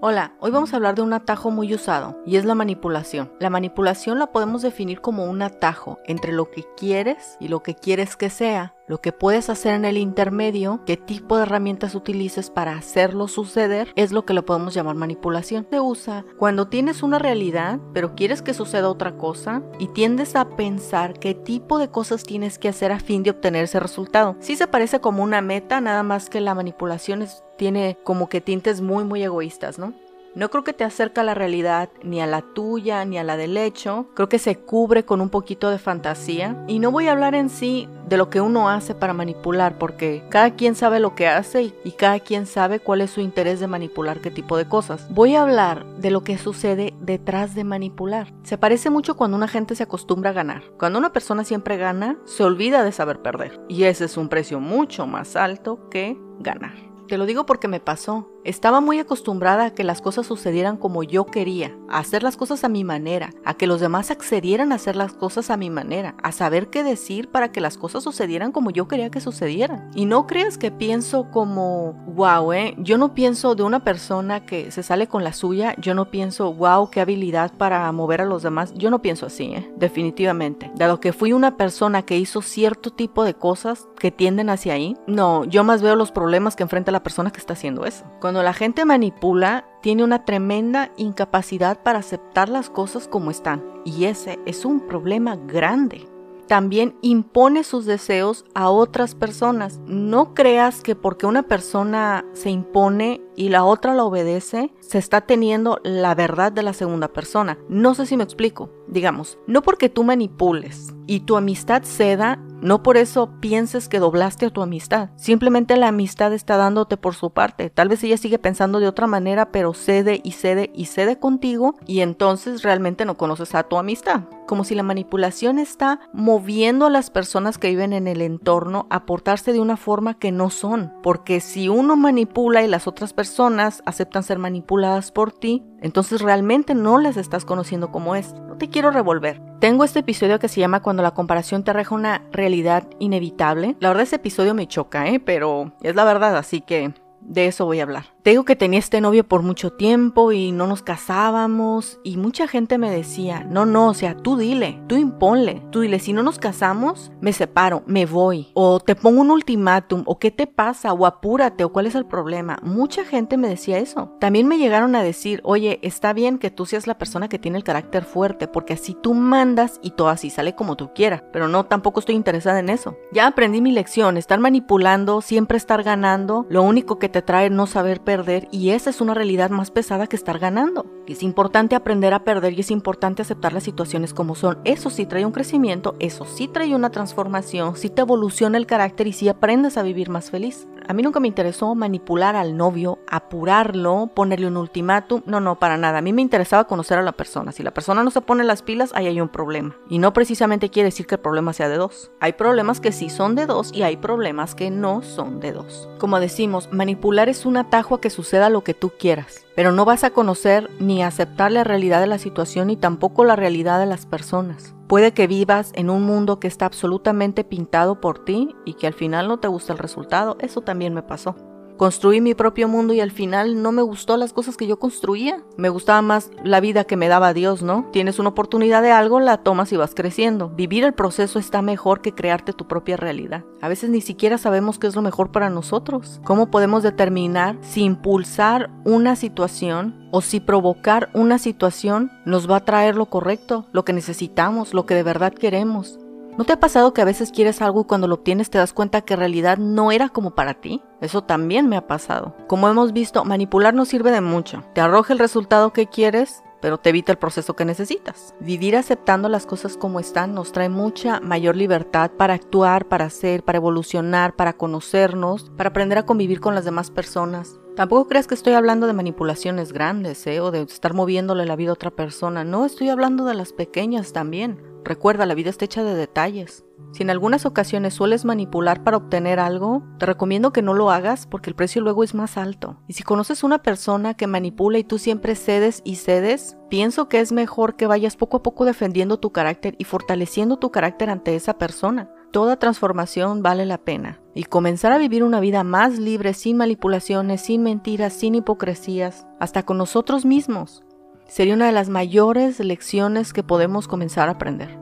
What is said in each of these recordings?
Hola, hoy vamos a hablar de un atajo muy usado y es la manipulación. La manipulación la podemos definir como un atajo entre lo que quieres y lo que quieres que sea, lo que puedes hacer en el intermedio, qué tipo de herramientas utilices para hacerlo suceder, es lo que lo podemos llamar manipulación. Se usa cuando tienes una realidad, pero quieres que suceda otra cosa y tiendes a pensar qué tipo de cosas tienes que hacer a fin de obtener ese resultado. Sí se parece como una meta, nada más que la manipulación tiene como que tintes muy muy egoístas, ¿no? No creo que te acerca a la realidad, ni a la tuya, ni a la del hecho. Creo que se cubre con un poquito de fantasía. Y no voy a hablar en sí de lo que uno hace para manipular, porque cada quien sabe lo que hace y, cada quien sabe cuál es su interés de manipular qué tipo de cosas. Voy a hablar de lo que sucede detrás de manipular. Se parece mucho cuando una gente se acostumbra a ganar. Cuando una persona siempre gana, se olvida de saber perder. Y ese es un precio mucho más alto que ganar. Te lo digo porque me pasó. Estaba muy acostumbrada a que las cosas sucedieran como yo quería, a hacer las cosas a mi manera, a que los demás accedieran a hacer las cosas a mi manera, a saber qué decir para que las cosas sucedieran como yo quería que sucedieran. Y no creas que pienso como, wow, eh, yo no pienso de una persona que se sale con la suya, yo no pienso, wow, qué habilidad para mover a los demás, yo no pienso así, eh, definitivamente. Dado que fui una persona que hizo cierto tipo de cosas que tienden hacia ahí, no, yo más veo los problemas que enfrenta la persona que está haciendo eso. Cuando la gente manipula, tiene una tremenda incapacidad para aceptar las cosas como están. Y ese es un problema grande también impone sus deseos a otras personas. No creas que porque una persona se impone y la otra la obedece, se está teniendo la verdad de la segunda persona. No sé si me explico. Digamos, no porque tú manipules y tu amistad ceda, no por eso pienses que doblaste a tu amistad. Simplemente la amistad está dándote por su parte. Tal vez ella sigue pensando de otra manera, pero cede y cede y cede contigo y entonces realmente no conoces a tu amistad como si la manipulación está moviendo a las personas que viven en el entorno a portarse de una forma que no son. Porque si uno manipula y las otras personas aceptan ser manipuladas por ti, entonces realmente no les estás conociendo como es. No te quiero revolver. Tengo este episodio que se llama Cuando la comparación te arreja una realidad inevitable. La verdad ese episodio me choca, ¿eh? Pero es la verdad, así que de eso voy a hablar. Digo que tenía este novio por mucho tiempo y no nos casábamos y mucha gente me decía, no, no, o sea, tú dile, tú imponle, tú dile, si no nos casamos, me separo, me voy, o te pongo un ultimátum, o qué te pasa, o apúrate, o cuál es el problema. Mucha gente me decía eso. También me llegaron a decir, oye, está bien que tú seas la persona que tiene el carácter fuerte, porque así tú mandas y todo así sale como tú quieras, pero no, tampoco estoy interesada en eso. Ya aprendí mi lección, estar manipulando, siempre estar ganando, lo único que te trae no saber y esa es una realidad más pesada que estar ganando. Es importante aprender a perder y es importante aceptar las situaciones como son. Eso sí trae un crecimiento, eso sí trae una transformación, sí te evoluciona el carácter y sí aprendes a vivir más feliz. A mí nunca me interesó manipular al novio, apurarlo, ponerle un ultimátum. No, no, para nada. A mí me interesaba conocer a la persona. Si la persona no se pone las pilas, ahí hay un problema. Y no precisamente quiere decir que el problema sea de dos. Hay problemas que sí son de dos y hay problemas que no son de dos. Como decimos, manipular es un atajo a que suceda lo que tú quieras pero no vas a conocer ni aceptar la realidad de la situación ni tampoco la realidad de las personas. Puede que vivas en un mundo que está absolutamente pintado por ti y que al final no te gusta el resultado, eso también me pasó. Construí mi propio mundo y al final no me gustó las cosas que yo construía. Me gustaba más la vida que me daba Dios, ¿no? Tienes una oportunidad de algo, la tomas y vas creciendo. Vivir el proceso está mejor que crearte tu propia realidad. A veces ni siquiera sabemos qué es lo mejor para nosotros. ¿Cómo podemos determinar si impulsar una situación o si provocar una situación nos va a traer lo correcto, lo que necesitamos, lo que de verdad queremos? ¿No te ha pasado que a veces quieres algo y cuando lo obtienes te das cuenta que en realidad no era como para ti? Eso también me ha pasado. Como hemos visto, manipular no sirve de mucho. Te arroja el resultado que quieres, pero te evita el proceso que necesitas. Vivir aceptando las cosas como están nos trae mucha mayor libertad para actuar, para hacer, para evolucionar, para conocernos, para aprender a convivir con las demás personas. Tampoco creas que estoy hablando de manipulaciones grandes, ¿eh? O de estar moviéndole la vida a otra persona. No, estoy hablando de las pequeñas también. Recuerda, la vida está hecha de detalles. Si en algunas ocasiones sueles manipular para obtener algo, te recomiendo que no lo hagas porque el precio luego es más alto. Y si conoces una persona que manipula y tú siempre cedes y cedes, pienso que es mejor que vayas poco a poco defendiendo tu carácter y fortaleciendo tu carácter ante esa persona. Toda transformación vale la pena y comenzar a vivir una vida más libre, sin manipulaciones, sin mentiras, sin hipocresías, hasta con nosotros mismos, sería una de las mayores lecciones que podemos comenzar a aprender.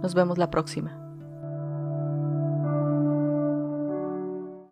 Nos vemos la próxima.